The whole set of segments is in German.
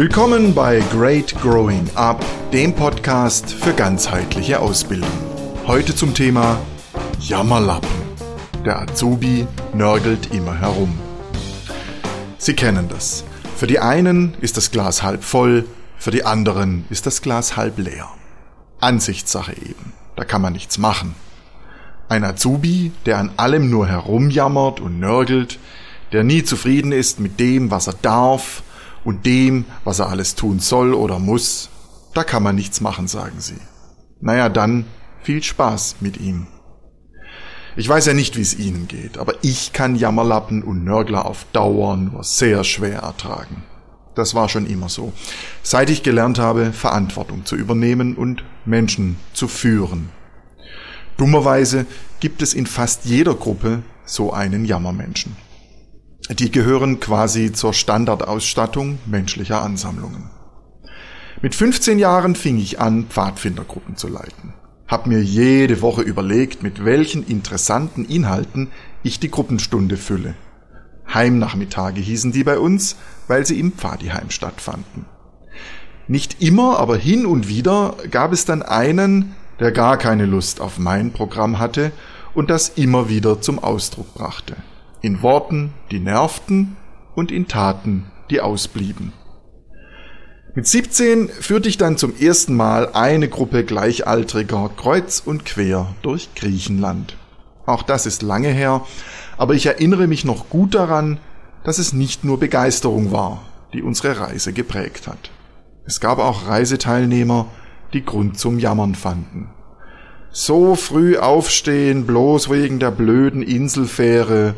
Willkommen bei Great Growing Up, dem Podcast für ganzheitliche Ausbildung. Heute zum Thema Jammerlappen. Der Azubi nörgelt immer herum. Sie kennen das. Für die einen ist das Glas halb voll, für die anderen ist das Glas halb leer. Ansichtssache eben. Da kann man nichts machen. Ein Azubi, der an allem nur herumjammert und nörgelt, der nie zufrieden ist mit dem, was er darf und dem, was er alles tun soll oder muss, da kann man nichts machen, sagen sie. Naja, dann viel Spaß mit ihm. Ich weiß ja nicht, wie es Ihnen geht, aber ich kann Jammerlappen und Nörgler auf Dauer nur sehr schwer ertragen. Das war schon immer so. Seit ich gelernt habe, Verantwortung zu übernehmen und Menschen zu führen. Dummerweise gibt es in fast jeder Gruppe so einen Jammermenschen. Die gehören quasi zur Standardausstattung menschlicher Ansammlungen. Mit 15 Jahren fing ich an, Pfadfindergruppen zu leiten. Hab mir jede Woche überlegt, mit welchen interessanten Inhalten ich die Gruppenstunde fülle. Heimnachmittage hießen die bei uns, weil sie im Pfadiheim stattfanden. Nicht immer, aber hin und wieder gab es dann einen, der gar keine Lust auf mein Programm hatte und das immer wieder zum Ausdruck brachte in Worten, die nervten und in Taten, die ausblieben. Mit 17 führte ich dann zum ersten Mal eine Gruppe Gleichaltriger kreuz und quer durch Griechenland. Auch das ist lange her, aber ich erinnere mich noch gut daran, dass es nicht nur Begeisterung war, die unsere Reise geprägt hat. Es gab auch Reiseteilnehmer, die Grund zum Jammern fanden. So früh aufstehen, bloß wegen der blöden Inselfähre,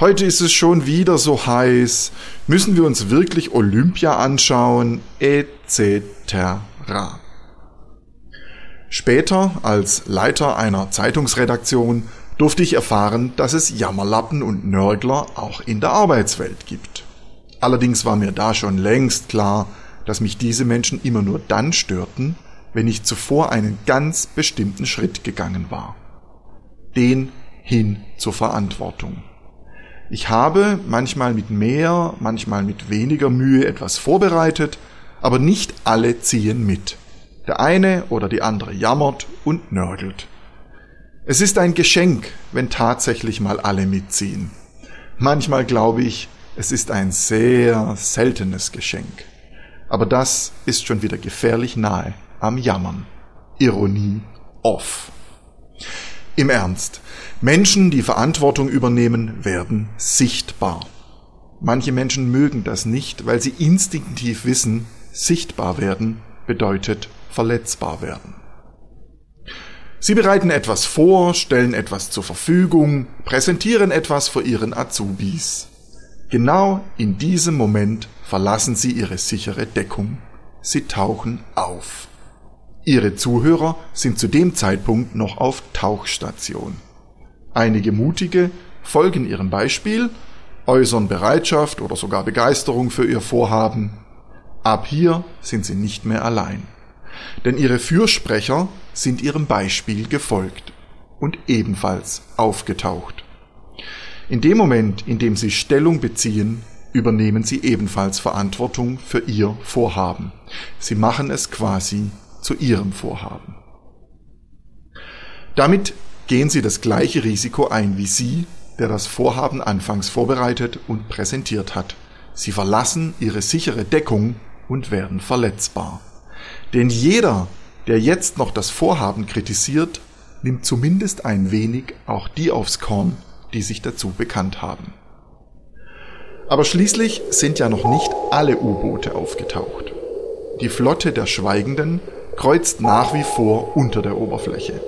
Heute ist es schon wieder so heiß. Müssen wir uns wirklich Olympia anschauen? Etc. Später, als Leiter einer Zeitungsredaktion, durfte ich erfahren, dass es Jammerlappen und Nörgler auch in der Arbeitswelt gibt. Allerdings war mir da schon längst klar, dass mich diese Menschen immer nur dann störten, wenn ich zuvor einen ganz bestimmten Schritt gegangen war. Den hin zur Verantwortung. Ich habe manchmal mit mehr, manchmal mit weniger Mühe etwas vorbereitet, aber nicht alle ziehen mit. Der eine oder die andere jammert und nörgelt. Es ist ein Geschenk, wenn tatsächlich mal alle mitziehen. Manchmal glaube ich, es ist ein sehr seltenes Geschenk. Aber das ist schon wieder gefährlich nahe am Jammern. Ironie off. Im Ernst, Menschen, die Verantwortung übernehmen, werden sichtbar. Manche Menschen mögen das nicht, weil sie instinktiv wissen, sichtbar werden bedeutet verletzbar werden. Sie bereiten etwas vor, stellen etwas zur Verfügung, präsentieren etwas für ihren Azubis. Genau in diesem Moment verlassen sie ihre sichere Deckung. Sie tauchen auf. Ihre Zuhörer sind zu dem Zeitpunkt noch auf Tauchstation. Einige Mutige folgen ihrem Beispiel, äußern Bereitschaft oder sogar Begeisterung für ihr Vorhaben. Ab hier sind sie nicht mehr allein. Denn ihre Fürsprecher sind ihrem Beispiel gefolgt und ebenfalls aufgetaucht. In dem Moment, in dem sie Stellung beziehen, übernehmen sie ebenfalls Verantwortung für ihr Vorhaben. Sie machen es quasi zu ihrem Vorhaben. Damit gehen Sie das gleiche Risiko ein wie Sie, der das Vorhaben anfangs vorbereitet und präsentiert hat. Sie verlassen Ihre sichere Deckung und werden verletzbar. Denn jeder, der jetzt noch das Vorhaben kritisiert, nimmt zumindest ein wenig auch die aufs Korn, die sich dazu bekannt haben. Aber schließlich sind ja noch nicht alle U-Boote aufgetaucht. Die Flotte der Schweigenden kreuzt nach wie vor unter der Oberfläche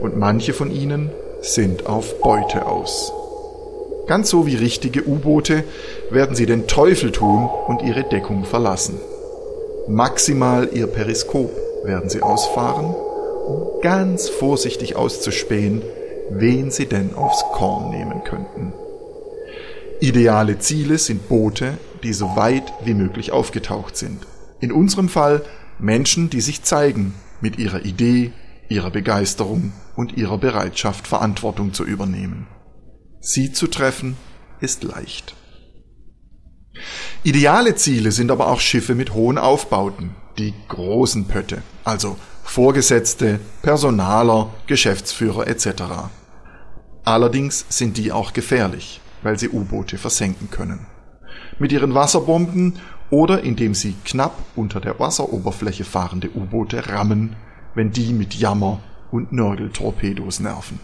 und manche von ihnen sind auf Beute aus. Ganz so wie richtige U-Boote werden sie den Teufel tun und ihre Deckung verlassen. Maximal ihr Periskop werden sie ausfahren, um ganz vorsichtig auszuspähen, wen sie denn aufs Korn nehmen könnten. Ideale Ziele sind Boote, die so weit wie möglich aufgetaucht sind. In unserem Fall Menschen, die sich zeigen mit ihrer Idee, ihrer Begeisterung und ihrer Bereitschaft, Verantwortung zu übernehmen. Sie zu treffen ist leicht. Ideale Ziele sind aber auch Schiffe mit hohen Aufbauten, die großen Pötte, also Vorgesetzte, Personaler, Geschäftsführer etc. Allerdings sind die auch gefährlich, weil sie U-Boote versenken können. Mit ihren Wasserbomben oder indem sie knapp unter der Wasseroberfläche fahrende U-Boote rammen, wenn die mit Jammer und Nörgeltorpedos nerven.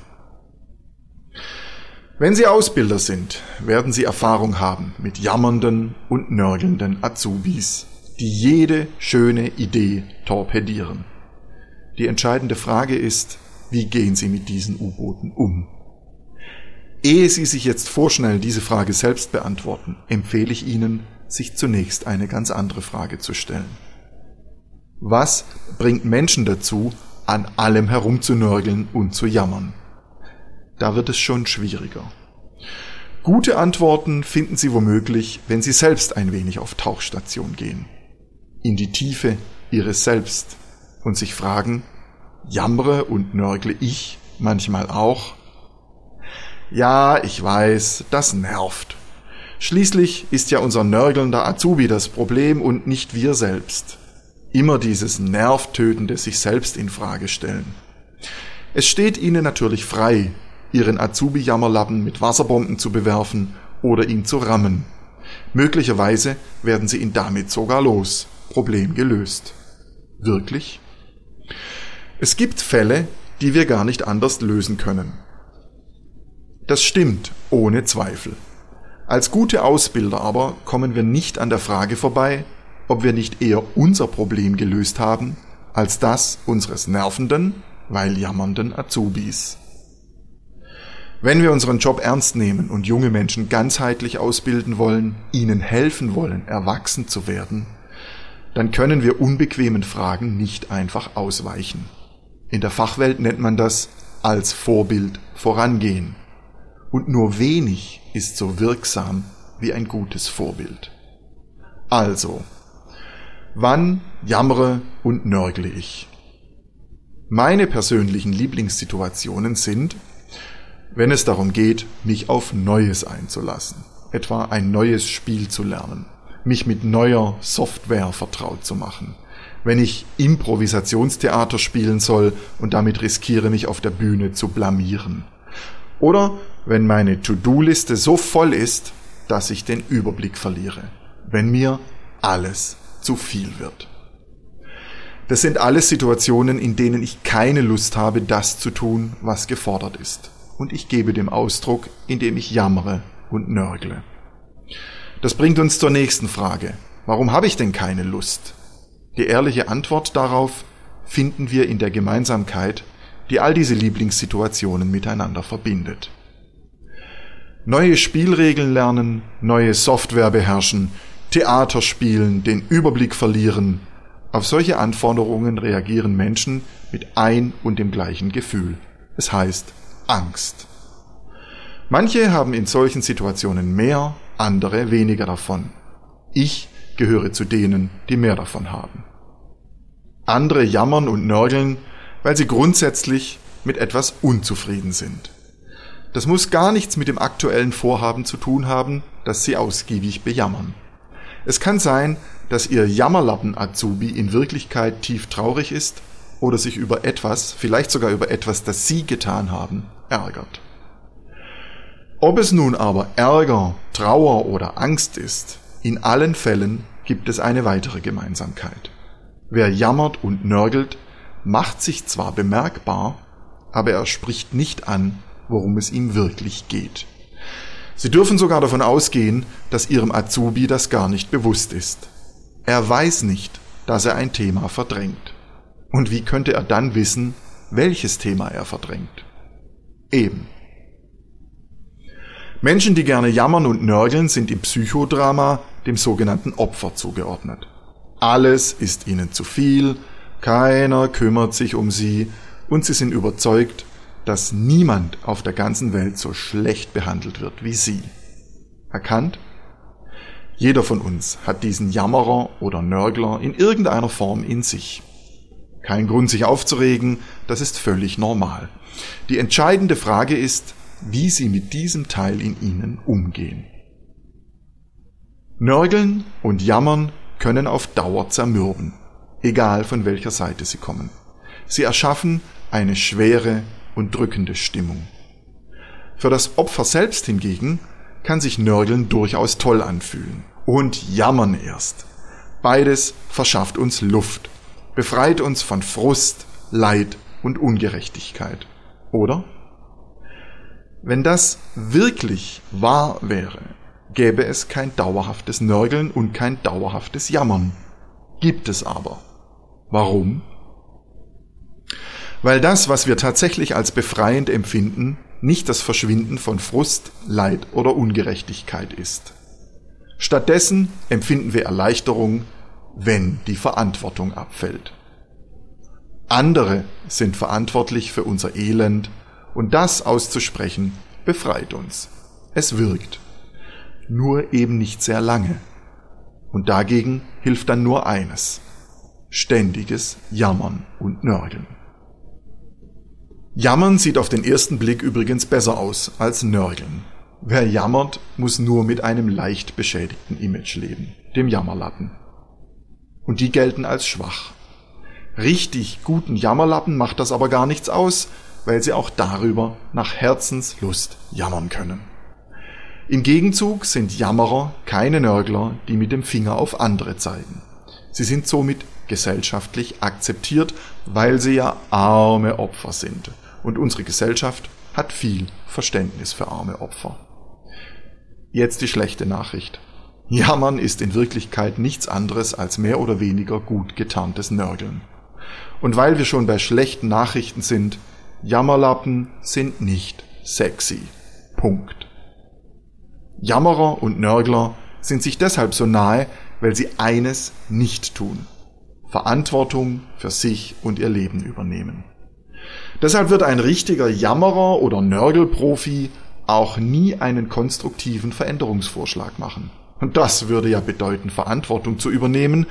Wenn Sie Ausbilder sind, werden Sie Erfahrung haben mit jammernden und nörgelnden Azubis, die jede schöne Idee torpedieren. Die entscheidende Frage ist, wie gehen Sie mit diesen U-Booten um? Ehe Sie sich jetzt vorschnell diese Frage selbst beantworten, empfehle ich Ihnen, sich zunächst eine ganz andere Frage zu stellen. Was bringt Menschen dazu, an allem herumzunörgeln und zu jammern? Da wird es schon schwieriger. Gute Antworten finden Sie womöglich, wenn Sie selbst ein wenig auf Tauchstation gehen. In die Tiefe Ihres Selbst und sich fragen, jammere und nörgle ich manchmal auch? Ja, ich weiß, das nervt. Schließlich ist ja unser nörgelnder Azubi das Problem und nicht wir selbst. Immer dieses nervtötende sich selbst in Frage stellen. Es steht Ihnen natürlich frei, Ihren Azubi-Jammerlappen mit Wasserbomben zu bewerfen oder ihn zu rammen. Möglicherweise werden Sie ihn damit sogar los. Problem gelöst. Wirklich? Es gibt Fälle, die wir gar nicht anders lösen können. Das stimmt, ohne Zweifel. Als gute Ausbilder aber kommen wir nicht an der Frage vorbei, ob wir nicht eher unser Problem gelöst haben, als das unseres nervenden, weil jammernden Azubis. Wenn wir unseren Job ernst nehmen und junge Menschen ganzheitlich ausbilden wollen, ihnen helfen wollen, erwachsen zu werden, dann können wir unbequemen Fragen nicht einfach ausweichen. In der Fachwelt nennt man das als Vorbild vorangehen. Und nur wenig ist so wirksam wie ein gutes Vorbild. Also, wann jammere und nörgle ich? Meine persönlichen Lieblingssituationen sind, wenn es darum geht, mich auf Neues einzulassen, etwa ein neues Spiel zu lernen, mich mit neuer Software vertraut zu machen, wenn ich Improvisationstheater spielen soll und damit riskiere, mich auf der Bühne zu blamieren. Oder wenn meine To-Do-Liste so voll ist, dass ich den Überblick verliere, wenn mir alles zu viel wird. Das sind alles Situationen, in denen ich keine Lust habe, das zu tun, was gefordert ist. Und ich gebe dem Ausdruck, indem ich jammere und nörgle. Das bringt uns zur nächsten Frage. Warum habe ich denn keine Lust? Die ehrliche Antwort darauf finden wir in der Gemeinsamkeit, die all diese Lieblingssituationen miteinander verbindet. Neue Spielregeln lernen, neue Software beherrschen, Theater spielen, den Überblick verlieren. Auf solche Anforderungen reagieren Menschen mit ein und dem gleichen Gefühl. Es heißt Angst. Manche haben in solchen Situationen mehr, andere weniger davon. Ich gehöre zu denen, die mehr davon haben. Andere jammern und nörgeln, weil sie grundsätzlich mit etwas unzufrieden sind. Das muss gar nichts mit dem aktuellen Vorhaben zu tun haben, das sie ausgiebig bejammern. Es kann sein, dass ihr Jammerlappen-Azubi in Wirklichkeit tief traurig ist oder sich über etwas, vielleicht sogar über etwas, das sie getan haben, ärgert. Ob es nun aber Ärger, Trauer oder Angst ist, in allen Fällen gibt es eine weitere Gemeinsamkeit. Wer jammert und nörgelt, macht sich zwar bemerkbar, aber er spricht nicht an, worum es ihm wirklich geht. Sie dürfen sogar davon ausgehen, dass Ihrem Azubi das gar nicht bewusst ist. Er weiß nicht, dass er ein Thema verdrängt. Und wie könnte er dann wissen, welches Thema er verdrängt? Eben. Menschen, die gerne jammern und nörgeln, sind im Psychodrama dem sogenannten Opfer zugeordnet. Alles ist ihnen zu viel, keiner kümmert sich um sie und sie sind überzeugt, dass niemand auf der ganzen Welt so schlecht behandelt wird wie sie. Erkannt? Jeder von uns hat diesen Jammerer oder Nörgler in irgendeiner Form in sich. Kein Grund, sich aufzuregen, das ist völlig normal. Die entscheidende Frage ist, wie sie mit diesem Teil in ihnen umgehen. Nörgeln und Jammern können auf Dauer zermürben, egal von welcher Seite sie kommen. Sie erschaffen eine schwere und drückende Stimmung. Für das Opfer selbst hingegen kann sich Nörgeln durchaus toll anfühlen. Und Jammern erst. Beides verschafft uns Luft, befreit uns von Frust, Leid und Ungerechtigkeit. Oder? Wenn das wirklich wahr wäre, gäbe es kein dauerhaftes Nörgeln und kein dauerhaftes Jammern. Gibt es aber. Warum? Weil das, was wir tatsächlich als befreiend empfinden, nicht das Verschwinden von Frust, Leid oder Ungerechtigkeit ist. Stattdessen empfinden wir Erleichterung, wenn die Verantwortung abfällt. Andere sind verantwortlich für unser Elend und das auszusprechen befreit uns. Es wirkt. Nur eben nicht sehr lange. Und dagegen hilft dann nur eines. Ständiges Jammern und Nörgeln. Jammern sieht auf den ersten Blick übrigens besser aus als Nörgeln. Wer jammert, muss nur mit einem leicht beschädigten Image leben, dem Jammerlappen. Und die gelten als schwach. Richtig guten Jammerlappen macht das aber gar nichts aus, weil sie auch darüber nach Herzenslust jammern können. Im Gegenzug sind Jammerer keine Nörgler, die mit dem Finger auf andere zeigen. Sie sind somit gesellschaftlich akzeptiert, weil sie ja arme Opfer sind und unsere Gesellschaft hat viel Verständnis für arme Opfer. Jetzt die schlechte Nachricht. Jammern ist in Wirklichkeit nichts anderes als mehr oder weniger gut getarntes Nörgeln. Und weil wir schon bei schlechten Nachrichten sind, Jammerlappen sind nicht sexy. Punkt. Jammerer und Nörgler sind sich deshalb so nahe, weil sie eines nicht tun. Verantwortung für sich und ihr Leben übernehmen. Deshalb wird ein richtiger Jammerer oder Nörgelprofi auch nie einen konstruktiven Veränderungsvorschlag machen. Und das würde ja bedeuten, Verantwortung zu übernehmen,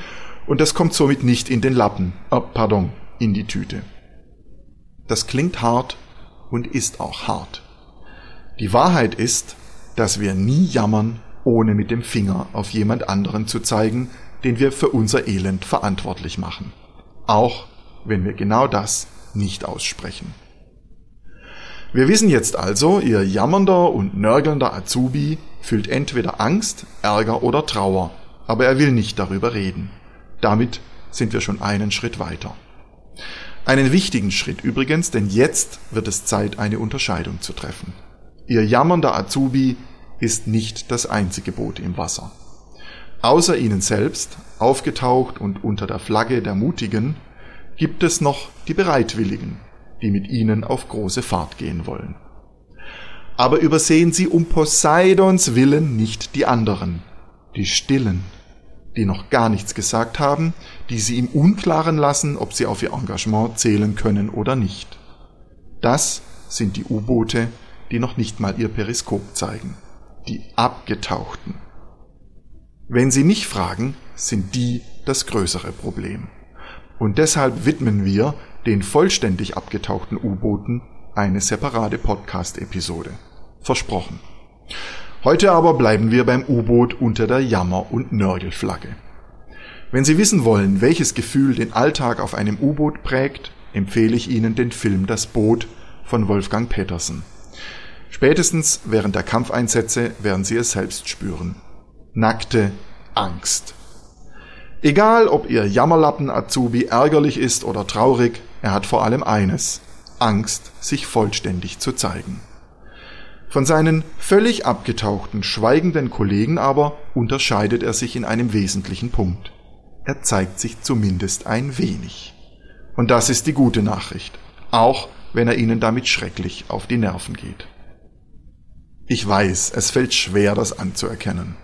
und das kommt somit nicht in den Lappen, äh, pardon, in die Tüte. Das klingt hart und ist auch hart. Die Wahrheit ist, dass wir nie jammern, ohne mit dem Finger auf jemand anderen zu zeigen, den wir für unser Elend verantwortlich machen. Auch wenn wir genau das nicht aussprechen. Wir wissen jetzt also, Ihr jammernder und nörgelnder Azubi fühlt entweder Angst, Ärger oder Trauer, aber er will nicht darüber reden. Damit sind wir schon einen Schritt weiter. Einen wichtigen Schritt übrigens, denn jetzt wird es Zeit, eine Unterscheidung zu treffen. Ihr jammernder Azubi ist nicht das einzige Boot im Wasser. Außer Ihnen selbst, aufgetaucht und unter der Flagge der Mutigen, gibt es noch die Bereitwilligen, die mit ihnen auf große Fahrt gehen wollen. Aber übersehen Sie um Poseidons Willen nicht die anderen, die Stillen, die noch gar nichts gesagt haben, die Sie im Unklaren lassen, ob Sie auf Ihr Engagement zählen können oder nicht. Das sind die U-Boote, die noch nicht mal ihr Periskop zeigen, die Abgetauchten. Wenn Sie mich fragen, sind die das größere Problem. Und deshalb widmen wir den vollständig abgetauchten U-Booten eine separate Podcast-Episode. Versprochen. Heute aber bleiben wir beim U-Boot unter der Jammer- und Nörgelflagge. Wenn Sie wissen wollen, welches Gefühl den Alltag auf einem U-Boot prägt, empfehle ich Ihnen den Film Das Boot von Wolfgang Petersen. Spätestens während der Kampfeinsätze werden Sie es selbst spüren. Nackte Angst. Egal, ob Ihr Jammerlappen-Azubi ärgerlich ist oder traurig, er hat vor allem eines, Angst, sich vollständig zu zeigen. Von seinen völlig abgetauchten, schweigenden Kollegen aber unterscheidet er sich in einem wesentlichen Punkt. Er zeigt sich zumindest ein wenig. Und das ist die gute Nachricht, auch wenn er ihnen damit schrecklich auf die Nerven geht. Ich weiß, es fällt schwer, das anzuerkennen.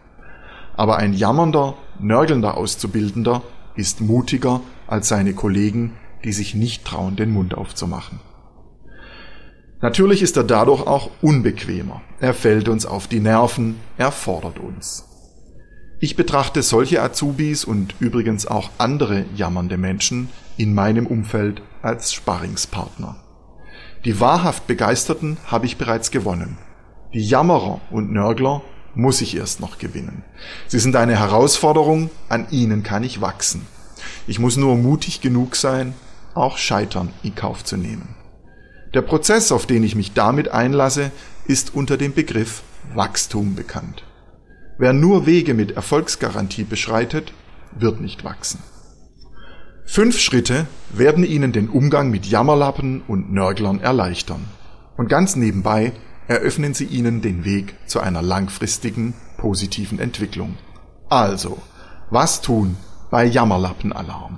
Aber ein jammernder, nörgelnder Auszubildender ist mutiger als seine Kollegen, die sich nicht trauen, den Mund aufzumachen. Natürlich ist er dadurch auch unbequemer. Er fällt uns auf die Nerven, er fordert uns. Ich betrachte solche Azubis und übrigens auch andere jammernde Menschen in meinem Umfeld als Sparringspartner. Die wahrhaft Begeisterten habe ich bereits gewonnen. Die Jammerer und Nörgler muss ich erst noch gewinnen. Sie sind eine Herausforderung, an ihnen kann ich wachsen. Ich muss nur mutig genug sein, auch Scheitern in Kauf zu nehmen. Der Prozess, auf den ich mich damit einlasse, ist unter dem Begriff Wachstum bekannt. Wer nur Wege mit Erfolgsgarantie beschreitet, wird nicht wachsen. Fünf Schritte werden Ihnen den Umgang mit Jammerlappen und Nörglern erleichtern. Und ganz nebenbei eröffnen sie Ihnen den Weg zu einer langfristigen positiven Entwicklung. Also, was tun bei Jammerlappenalarm?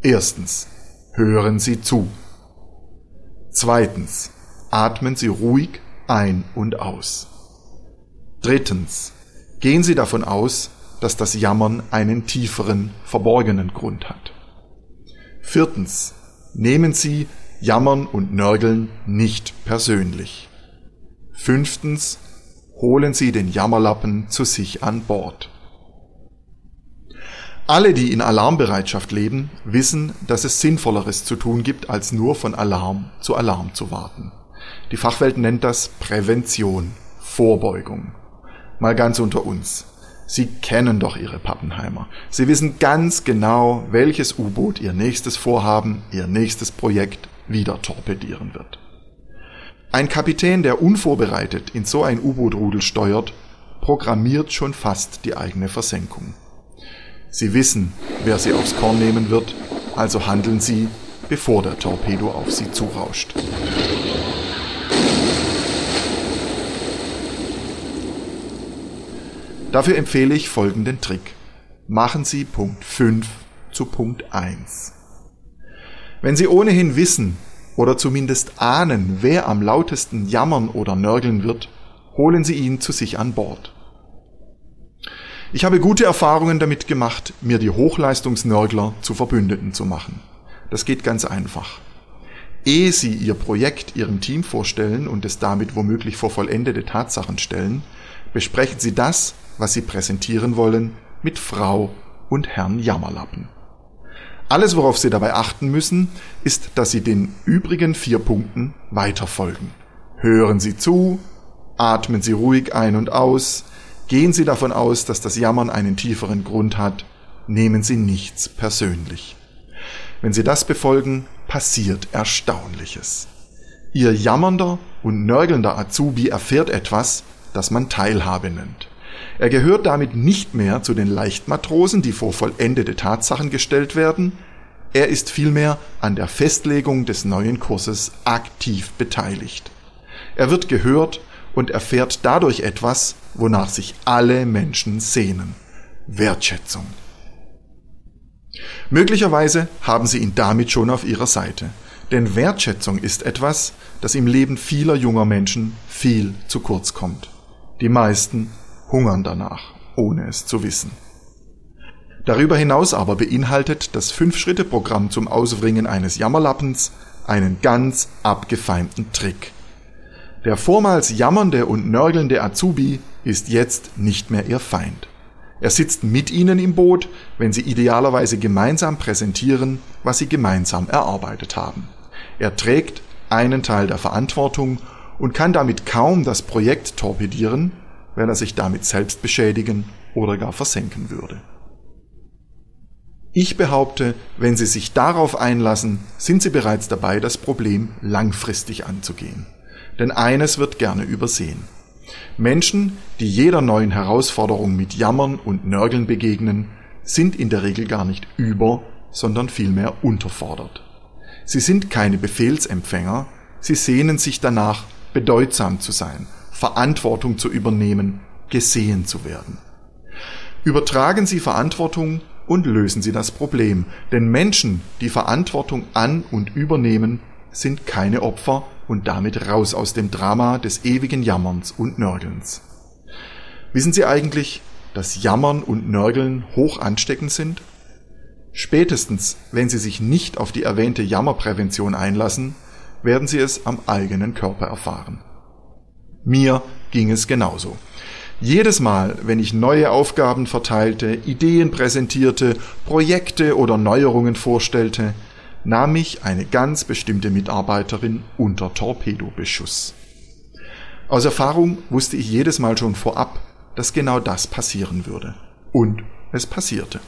Erstens, hören Sie zu. Zweitens, atmen Sie ruhig ein und aus. Drittens, gehen Sie davon aus, dass das Jammern einen tieferen, verborgenen Grund hat. Viertens, nehmen Sie Jammern und Nörgeln nicht persönlich. Fünftens, holen Sie den Jammerlappen zu sich an Bord. Alle, die in Alarmbereitschaft leben, wissen, dass es Sinnvolleres zu tun gibt, als nur von Alarm zu Alarm zu warten. Die Fachwelt nennt das Prävention, Vorbeugung. Mal ganz unter uns. Sie kennen doch Ihre Pappenheimer. Sie wissen ganz genau, welches U-Boot Ihr nächstes Vorhaben, Ihr nächstes Projekt wieder torpedieren wird. Ein Kapitän, der unvorbereitet in so ein U-Boot-Rudel steuert, programmiert schon fast die eigene Versenkung. Sie wissen, wer sie aufs Korn nehmen wird, also handeln sie, bevor der Torpedo auf sie zurauscht. Dafür empfehle ich folgenden Trick. Machen Sie Punkt 5 zu Punkt 1. Wenn Sie ohnehin wissen oder zumindest ahnen, wer am lautesten jammern oder nörgeln wird, holen Sie ihn zu sich an Bord. Ich habe gute Erfahrungen damit gemacht, mir die Hochleistungsnörgler zu Verbündeten zu machen. Das geht ganz einfach. Ehe Sie Ihr Projekt Ihrem Team vorstellen und es damit womöglich vor vollendete Tatsachen stellen, besprechen Sie das, was Sie präsentieren wollen, mit Frau und Herrn Jammerlappen. Alles, worauf Sie dabei achten müssen, ist, dass Sie den übrigen vier Punkten weiterfolgen. Hören Sie zu, atmen Sie ruhig ein und aus, gehen Sie davon aus, dass das Jammern einen tieferen Grund hat, nehmen Sie nichts persönlich. Wenn Sie das befolgen, passiert Erstaunliches. Ihr jammernder und nörgelnder Azubi erfährt etwas, das man Teilhabe nennt. Er gehört damit nicht mehr zu den Leichtmatrosen, die vor vollendete Tatsachen gestellt werden, er ist vielmehr an der Festlegung des neuen Kurses aktiv beteiligt. Er wird gehört und erfährt dadurch etwas, wonach sich alle Menschen sehnen. Wertschätzung. Möglicherweise haben Sie ihn damit schon auf Ihrer Seite. Denn Wertschätzung ist etwas, das im Leben vieler junger Menschen viel zu kurz kommt. Die meisten hungern danach, ohne es zu wissen. Darüber hinaus aber beinhaltet das Fünf-Schritte-Programm zum Ausbringen eines Jammerlappens einen ganz abgefeimten Trick. Der vormals jammernde und nörgelnde Azubi ist jetzt nicht mehr ihr Feind. Er sitzt mit ihnen im Boot, wenn sie idealerweise gemeinsam präsentieren, was sie gemeinsam erarbeitet haben. Er trägt einen Teil der Verantwortung und kann damit kaum das Projekt torpedieren, wenn er sich damit selbst beschädigen oder gar versenken würde. Ich behaupte, wenn Sie sich darauf einlassen, sind Sie bereits dabei, das Problem langfristig anzugehen. Denn eines wird gerne übersehen. Menschen, die jeder neuen Herausforderung mit Jammern und Nörgeln begegnen, sind in der Regel gar nicht über, sondern vielmehr unterfordert. Sie sind keine Befehlsempfänger, sie sehnen sich danach, bedeutsam zu sein, Verantwortung zu übernehmen, gesehen zu werden. Übertragen Sie Verantwortung und lösen Sie das Problem. Denn Menschen, die Verantwortung an und übernehmen, sind keine Opfer und damit raus aus dem Drama des ewigen Jammerns und Nörgelns. Wissen Sie eigentlich, dass Jammern und Nörgeln hoch ansteckend sind? Spätestens, wenn Sie sich nicht auf die erwähnte Jammerprävention einlassen, werden Sie es am eigenen Körper erfahren. Mir ging es genauso. Jedes Mal, wenn ich neue Aufgaben verteilte, Ideen präsentierte, Projekte oder Neuerungen vorstellte, nahm ich eine ganz bestimmte Mitarbeiterin unter Torpedobeschuss. Aus Erfahrung wusste ich jedes Mal schon vorab, dass genau das passieren würde. Und es passierte.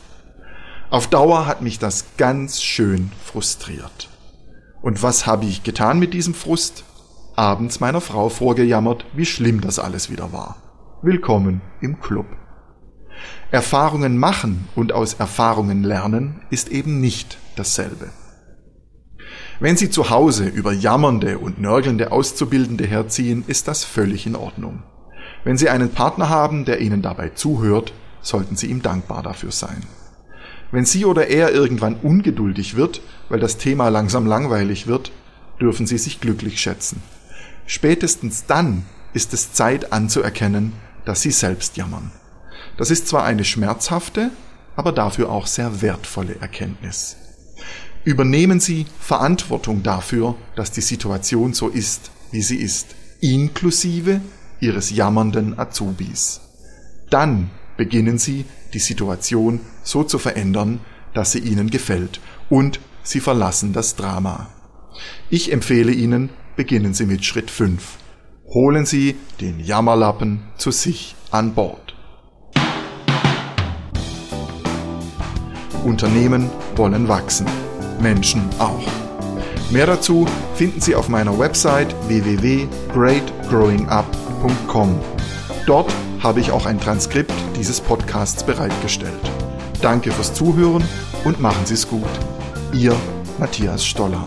Auf Dauer hat mich das ganz schön frustriert. Und was habe ich getan mit diesem Frust? Abends meiner Frau vorgejammert, wie schlimm das alles wieder war. Willkommen im Club. Erfahrungen machen und aus Erfahrungen lernen ist eben nicht dasselbe. Wenn Sie zu Hause über jammernde und nörgelnde Auszubildende herziehen, ist das völlig in Ordnung. Wenn Sie einen Partner haben, der Ihnen dabei zuhört, sollten Sie ihm dankbar dafür sein. Wenn sie oder er irgendwann ungeduldig wird, weil das Thema langsam langweilig wird, dürfen Sie sich glücklich schätzen. Spätestens dann ist es Zeit anzuerkennen, dass Sie selbst jammern. Das ist zwar eine schmerzhafte, aber dafür auch sehr wertvolle Erkenntnis. Übernehmen Sie Verantwortung dafür, dass die Situation so ist, wie sie ist, inklusive Ihres jammernden Azubis. Dann beginnen Sie, die Situation so zu verändern, dass sie Ihnen gefällt und Sie verlassen das Drama. Ich empfehle Ihnen, beginnen Sie mit Schritt 5. Holen Sie den Jammerlappen zu sich an Bord. Unternehmen wollen wachsen. Menschen auch. Mehr dazu finden Sie auf meiner Website www.greatgrowingup.com. Dort habe ich auch ein Transkript dieses Podcasts bereitgestellt. Danke fürs Zuhören und machen Sie es gut. Ihr Matthias Stoller.